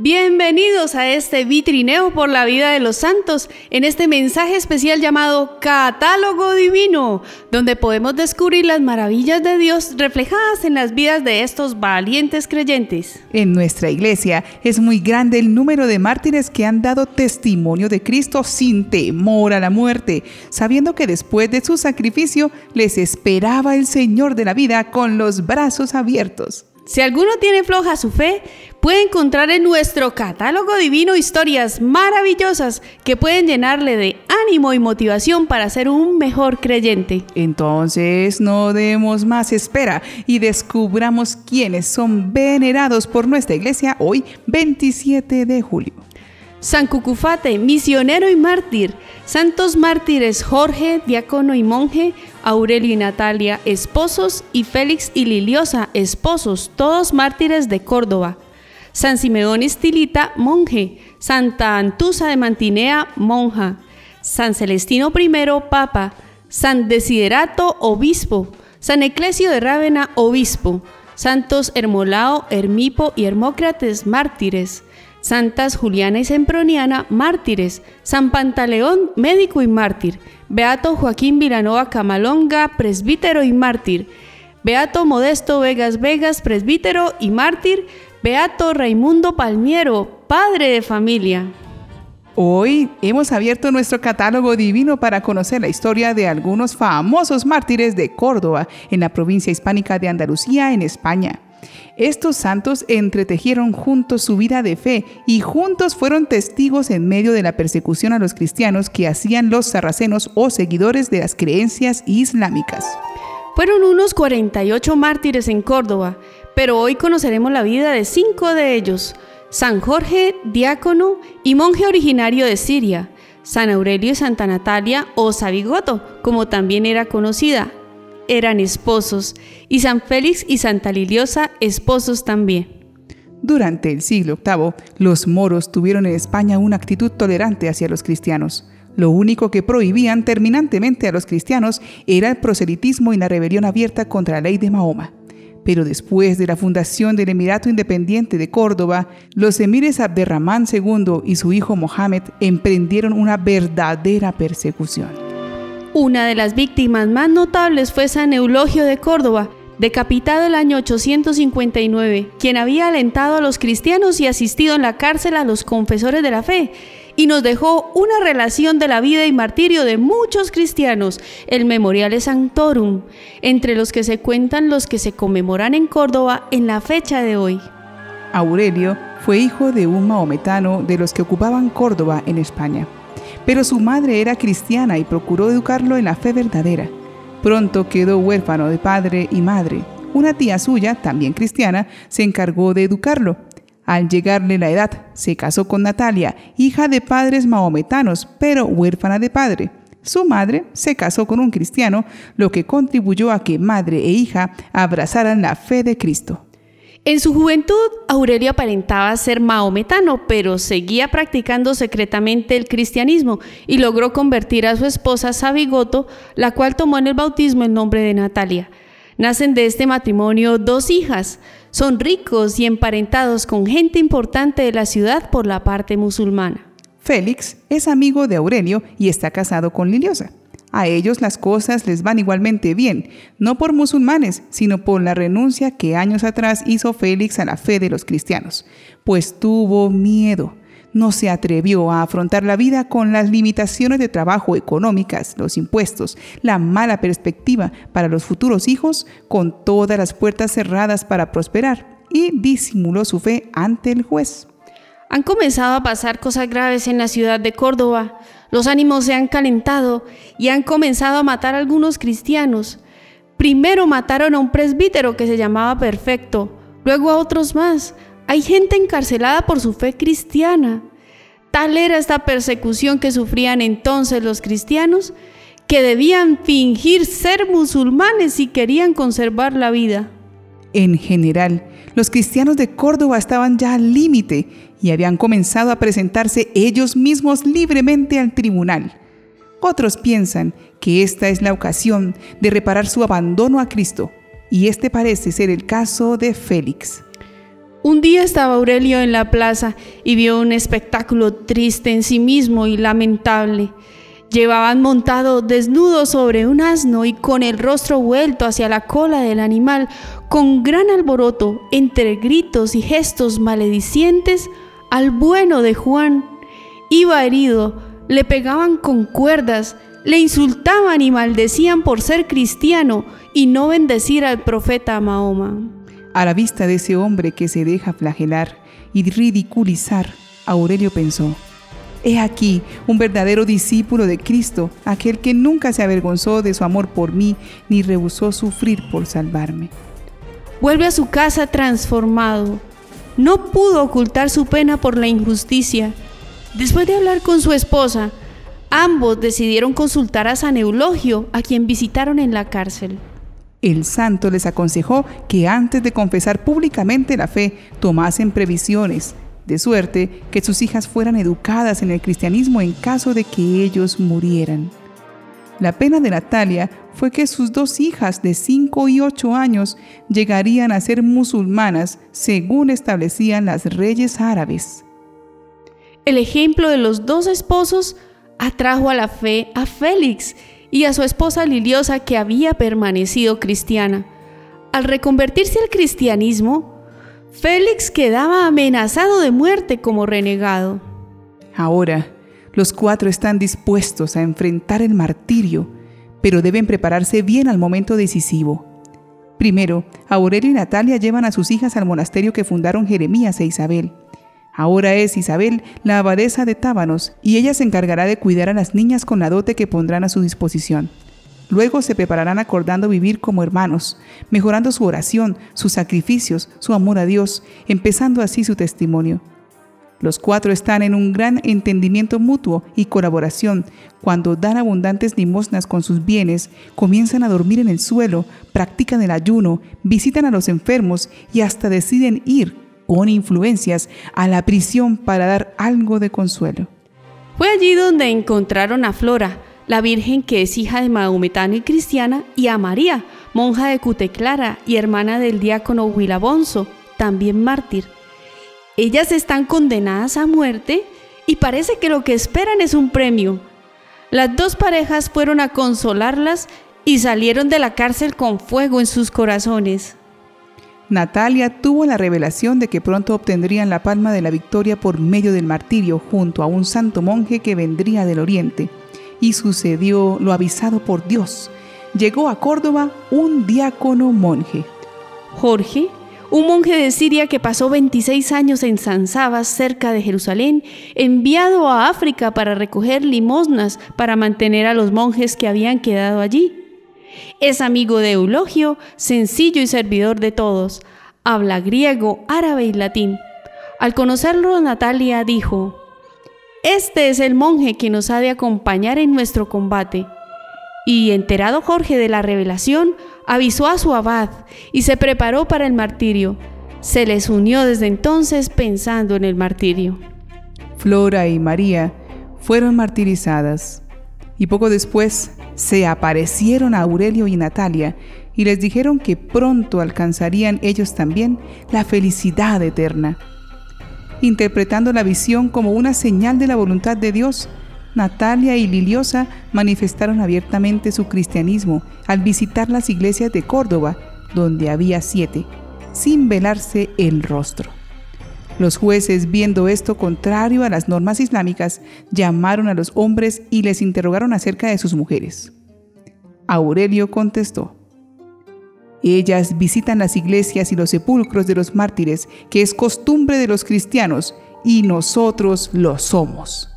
Bienvenidos a este vitrineo por la vida de los santos, en este mensaje especial llamado Catálogo Divino, donde podemos descubrir las maravillas de Dios reflejadas en las vidas de estos valientes creyentes. En nuestra iglesia es muy grande el número de mártires que han dado testimonio de Cristo sin temor a la muerte, sabiendo que después de su sacrificio les esperaba el Señor de la vida con los brazos abiertos. Si alguno tiene floja su fe, puede encontrar en nuestro catálogo divino historias maravillosas que pueden llenarle de ánimo y motivación para ser un mejor creyente. Entonces no demos más espera y descubramos quiénes son venerados por nuestra iglesia hoy 27 de julio. San Cucufate, misionero y mártir. Santos mártires Jorge, diácono y monje. Aurelio y Natalia, esposos. Y Félix y Liliosa, esposos, todos mártires de Córdoba. San Simeón Estilita, monje. Santa Antusa de Mantinea, monja. San Celestino I, papa. San Desiderato, obispo. San Eclesio de Rávena, obispo. Santos Hermolao, Hermipo y Hermócrates, mártires. Santas Juliana y Semproniana, mártires. San Pantaleón, médico y mártir. Beato Joaquín Vilanova Camalonga, presbítero y mártir. Beato Modesto Vegas Vegas, presbítero y mártir. Beato Raimundo Palmiero, padre de familia. Hoy hemos abierto nuestro catálogo divino para conocer la historia de algunos famosos mártires de Córdoba, en la provincia hispánica de Andalucía, en España. Estos santos entretejieron juntos su vida de fe y juntos fueron testigos en medio de la persecución a los cristianos que hacían los sarracenos o seguidores de las creencias islámicas. Fueron unos 48 mártires en Córdoba, pero hoy conoceremos la vida de cinco de ellos. San Jorge, diácono y monje originario de Siria. San Aurelio y Santa Natalia o Sabigoto, como también era conocida, eran esposos, y San Félix y Santa Liliosa esposos también. Durante el siglo VIII, los moros tuvieron en España una actitud tolerante hacia los cristianos. Lo único que prohibían terminantemente a los cristianos era el proselitismo y la rebelión abierta contra la ley de Mahoma. Pero después de la fundación del Emirato Independiente de Córdoba, los emires Abderramán II y su hijo Mohammed emprendieron una verdadera persecución. Una de las víctimas más notables fue San Eulogio de Córdoba, decapitado el año 859, quien había alentado a los cristianos y asistido en la cárcel a los confesores de la fe, y nos dejó una relación de la vida y martirio de muchos cristianos, el Memoriale Sanctorum, entre los que se cuentan los que se conmemoran en Córdoba en la fecha de hoy. Aurelio fue hijo de un maometano de los que ocupaban Córdoba en España pero su madre era cristiana y procuró educarlo en la fe verdadera. Pronto quedó huérfano de padre y madre. Una tía suya, también cristiana, se encargó de educarlo. Al llegarle la edad, se casó con Natalia, hija de padres mahometanos, pero huérfana de padre. Su madre se casó con un cristiano, lo que contribuyó a que madre e hija abrazaran la fe de Cristo. En su juventud, Aurelio aparentaba ser maometano, pero seguía practicando secretamente el cristianismo y logró convertir a su esposa Sabigoto, la cual tomó en el bautismo el nombre de Natalia. Nacen de este matrimonio dos hijas. Son ricos y emparentados con gente importante de la ciudad por la parte musulmana. Félix es amigo de Aurelio y está casado con Liliosa. A ellos las cosas les van igualmente bien, no por musulmanes, sino por la renuncia que años atrás hizo Félix a la fe de los cristianos, pues tuvo miedo. No se atrevió a afrontar la vida con las limitaciones de trabajo económicas, los impuestos, la mala perspectiva para los futuros hijos, con todas las puertas cerradas para prosperar, y disimuló su fe ante el juez. Han comenzado a pasar cosas graves en la ciudad de Córdoba. Los ánimos se han calentado y han comenzado a matar a algunos cristianos. Primero mataron a un presbítero que se llamaba Perfecto, luego a otros más. Hay gente encarcelada por su fe cristiana. Tal era esta persecución que sufrían entonces los cristianos que debían fingir ser musulmanes si querían conservar la vida. En general, los cristianos de Córdoba estaban ya al límite y habían comenzado a presentarse ellos mismos libremente al tribunal. Otros piensan que esta es la ocasión de reparar su abandono a Cristo, y este parece ser el caso de Félix. Un día estaba Aurelio en la plaza y vio un espectáculo triste en sí mismo y lamentable. Llevaban montado desnudo sobre un asno y con el rostro vuelto hacia la cola del animal, con gran alboroto, entre gritos y gestos maledicientes, al bueno de Juan. Iba herido, le pegaban con cuerdas, le insultaban y maldecían por ser cristiano y no bendecir al profeta Mahoma. A la vista de ese hombre que se deja flagelar y ridiculizar, Aurelio pensó, He aquí un verdadero discípulo de Cristo, aquel que nunca se avergonzó de su amor por mí ni rehusó sufrir por salvarme. Vuelve a su casa transformado. No pudo ocultar su pena por la injusticia. Después de hablar con su esposa, ambos decidieron consultar a San Eulogio, a quien visitaron en la cárcel. El santo les aconsejó que antes de confesar públicamente la fe tomasen previsiones de suerte que sus hijas fueran educadas en el cristianismo en caso de que ellos murieran. La pena de Natalia fue que sus dos hijas de 5 y 8 años llegarían a ser musulmanas según establecían las reyes árabes. El ejemplo de los dos esposos atrajo a la fe a Félix y a su esposa Liliosa que había permanecido cristiana. Al reconvertirse al cristianismo, Félix quedaba amenazado de muerte como renegado. Ahora, los cuatro están dispuestos a enfrentar el martirio, pero deben prepararse bien al momento decisivo. Primero, Aurelio y Natalia llevan a sus hijas al monasterio que fundaron Jeremías e Isabel. Ahora es Isabel la abadesa de Tábanos y ella se encargará de cuidar a las niñas con la dote que pondrán a su disposición. Luego se prepararán acordando vivir como hermanos, mejorando su oración, sus sacrificios, su amor a Dios, empezando así su testimonio. Los cuatro están en un gran entendimiento mutuo y colaboración. Cuando dan abundantes limosnas con sus bienes, comienzan a dormir en el suelo, practican el ayuno, visitan a los enfermos y hasta deciden ir, con influencias, a la prisión para dar algo de consuelo. Fue allí donde encontraron a Flora, la Virgen que es hija de Mahometano y cristiana, y a María, monja de Cuteclara y hermana del diácono Huilabonso, también mártir. Ellas están condenadas a muerte y parece que lo que esperan es un premio. Las dos parejas fueron a consolarlas y salieron de la cárcel con fuego en sus corazones. Natalia tuvo la revelación de que pronto obtendrían la palma de la victoria por medio del martirio junto a un santo monje que vendría del oriente y sucedió lo avisado por Dios. Llegó a Córdoba un diácono monje. Jorge, un monje de Siria que pasó 26 años en Sansabas, cerca de Jerusalén, enviado a África para recoger limosnas para mantener a los monjes que habían quedado allí. Es amigo de Eulogio, sencillo y servidor de todos. Habla griego, árabe y latín. Al conocerlo, Natalia dijo, este es el monje que nos ha de acompañar en nuestro combate. Y enterado Jorge de la revelación, avisó a su abad y se preparó para el martirio. Se les unió desde entonces pensando en el martirio. Flora y María fueron martirizadas y poco después se aparecieron a Aurelio y Natalia y les dijeron que pronto alcanzarían ellos también la felicidad eterna interpretando la visión como una señal de la voluntad de Dios. Natalia y Liliosa manifestaron abiertamente su cristianismo al visitar las iglesias de Córdoba, donde había siete, sin velarse el rostro. Los jueces, viendo esto contrario a las normas islámicas, llamaron a los hombres y les interrogaron acerca de sus mujeres. Aurelio contestó, ellas visitan las iglesias y los sepulcros de los mártires, que es costumbre de los cristianos, y nosotros lo somos.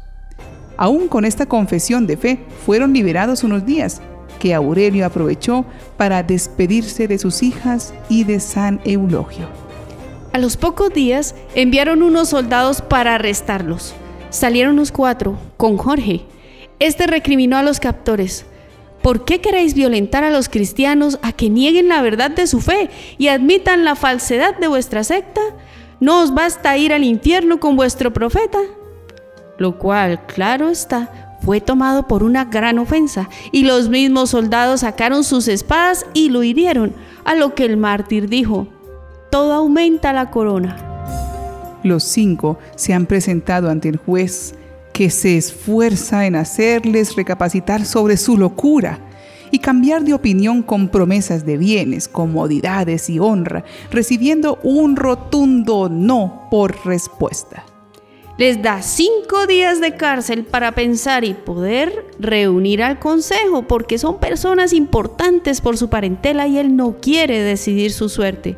Aún con esta confesión de fe, fueron liberados unos días, que Aurelio aprovechó para despedirse de sus hijas y de San Eulogio. A los pocos días enviaron unos soldados para arrestarlos. Salieron los cuatro, con Jorge. Este recriminó a los captores. ¿Por qué queréis violentar a los cristianos a que nieguen la verdad de su fe y admitan la falsedad de vuestra secta? ¿No os basta ir al infierno con vuestro profeta? Lo cual, claro está, fue tomado por una gran ofensa, y los mismos soldados sacaron sus espadas y lo hirieron, a lo que el mártir dijo, todo aumenta la corona. Los cinco se han presentado ante el juez que se esfuerza en hacerles recapacitar sobre su locura y cambiar de opinión con promesas de bienes, comodidades y honra, recibiendo un rotundo no por respuesta. Les da cinco días de cárcel para pensar y poder reunir al consejo porque son personas importantes por su parentela y él no quiere decidir su suerte.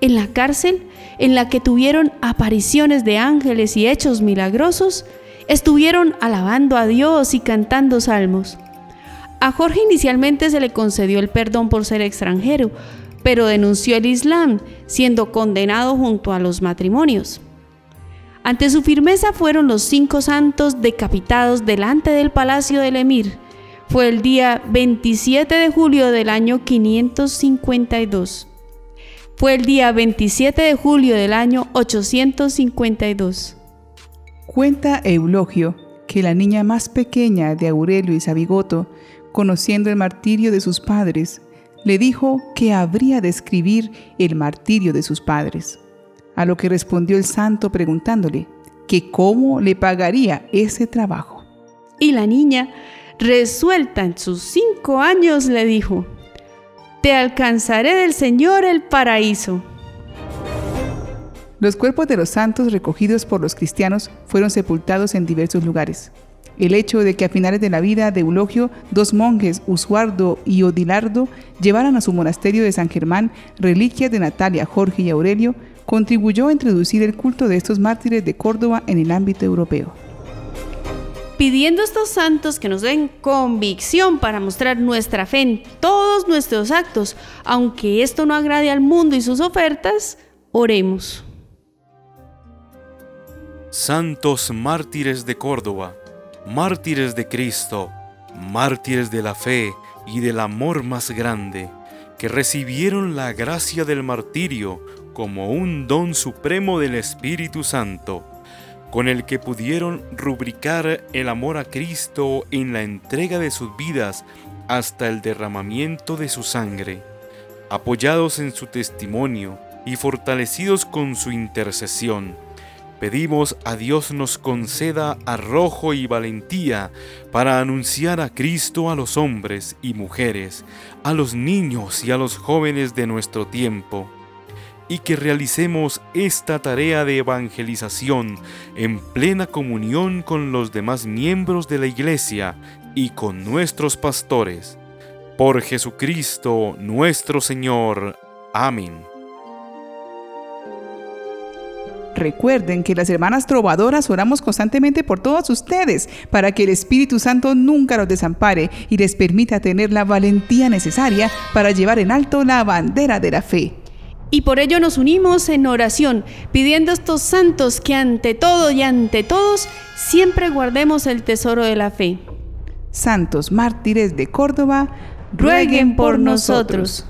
En la cárcel, en la que tuvieron apariciones de ángeles y hechos milagrosos, estuvieron alabando a Dios y cantando salmos. A Jorge inicialmente se le concedió el perdón por ser extranjero, pero denunció el Islam, siendo condenado junto a los matrimonios. Ante su firmeza fueron los cinco santos decapitados delante del palacio del emir. Fue el día 27 de julio del año 552. Fue el día 27 de julio del año 852. Cuenta Eulogio que la niña más pequeña de Aurelio y Sabigoto conociendo el martirio de sus padres, le dijo que habría de escribir el martirio de sus padres. A lo que respondió el santo preguntándole que cómo le pagaría ese trabajo. Y la niña, resuelta en sus cinco años, le dijo, Te alcanzaré del Señor el paraíso. Los cuerpos de los santos recogidos por los cristianos fueron sepultados en diversos lugares. El hecho de que a finales de la vida de Eulogio, dos monjes, Usuardo y Odilardo, llevaran a su monasterio de San Germán reliquias de Natalia, Jorge y Aurelio, contribuyó a introducir el culto de estos mártires de Córdoba en el ámbito europeo. Pidiendo a estos santos que nos den convicción para mostrar nuestra fe en todos nuestros actos, aunque esto no agrade al mundo y sus ofertas, oremos. Santos mártires de Córdoba mártires de Cristo, mártires de la fe y del amor más grande, que recibieron la gracia del martirio como un don supremo del Espíritu Santo, con el que pudieron rubricar el amor a Cristo en la entrega de sus vidas hasta el derramamiento de su sangre, apoyados en su testimonio y fortalecidos con su intercesión Pedimos a Dios nos conceda arrojo y valentía para anunciar a Cristo a los hombres y mujeres, a los niños y a los jóvenes de nuestro tiempo, y que realicemos esta tarea de evangelización en plena comunión con los demás miembros de la Iglesia y con nuestros pastores. Por Jesucristo nuestro Señor. Amén. Recuerden que las hermanas trovadoras oramos constantemente por todos ustedes para que el Espíritu Santo nunca los desampare y les permita tener la valentía necesaria para llevar en alto la bandera de la fe. Y por ello nos unimos en oración, pidiendo a estos santos que ante todo y ante todos siempre guardemos el tesoro de la fe. Santos mártires de Córdoba, rueguen por nosotros.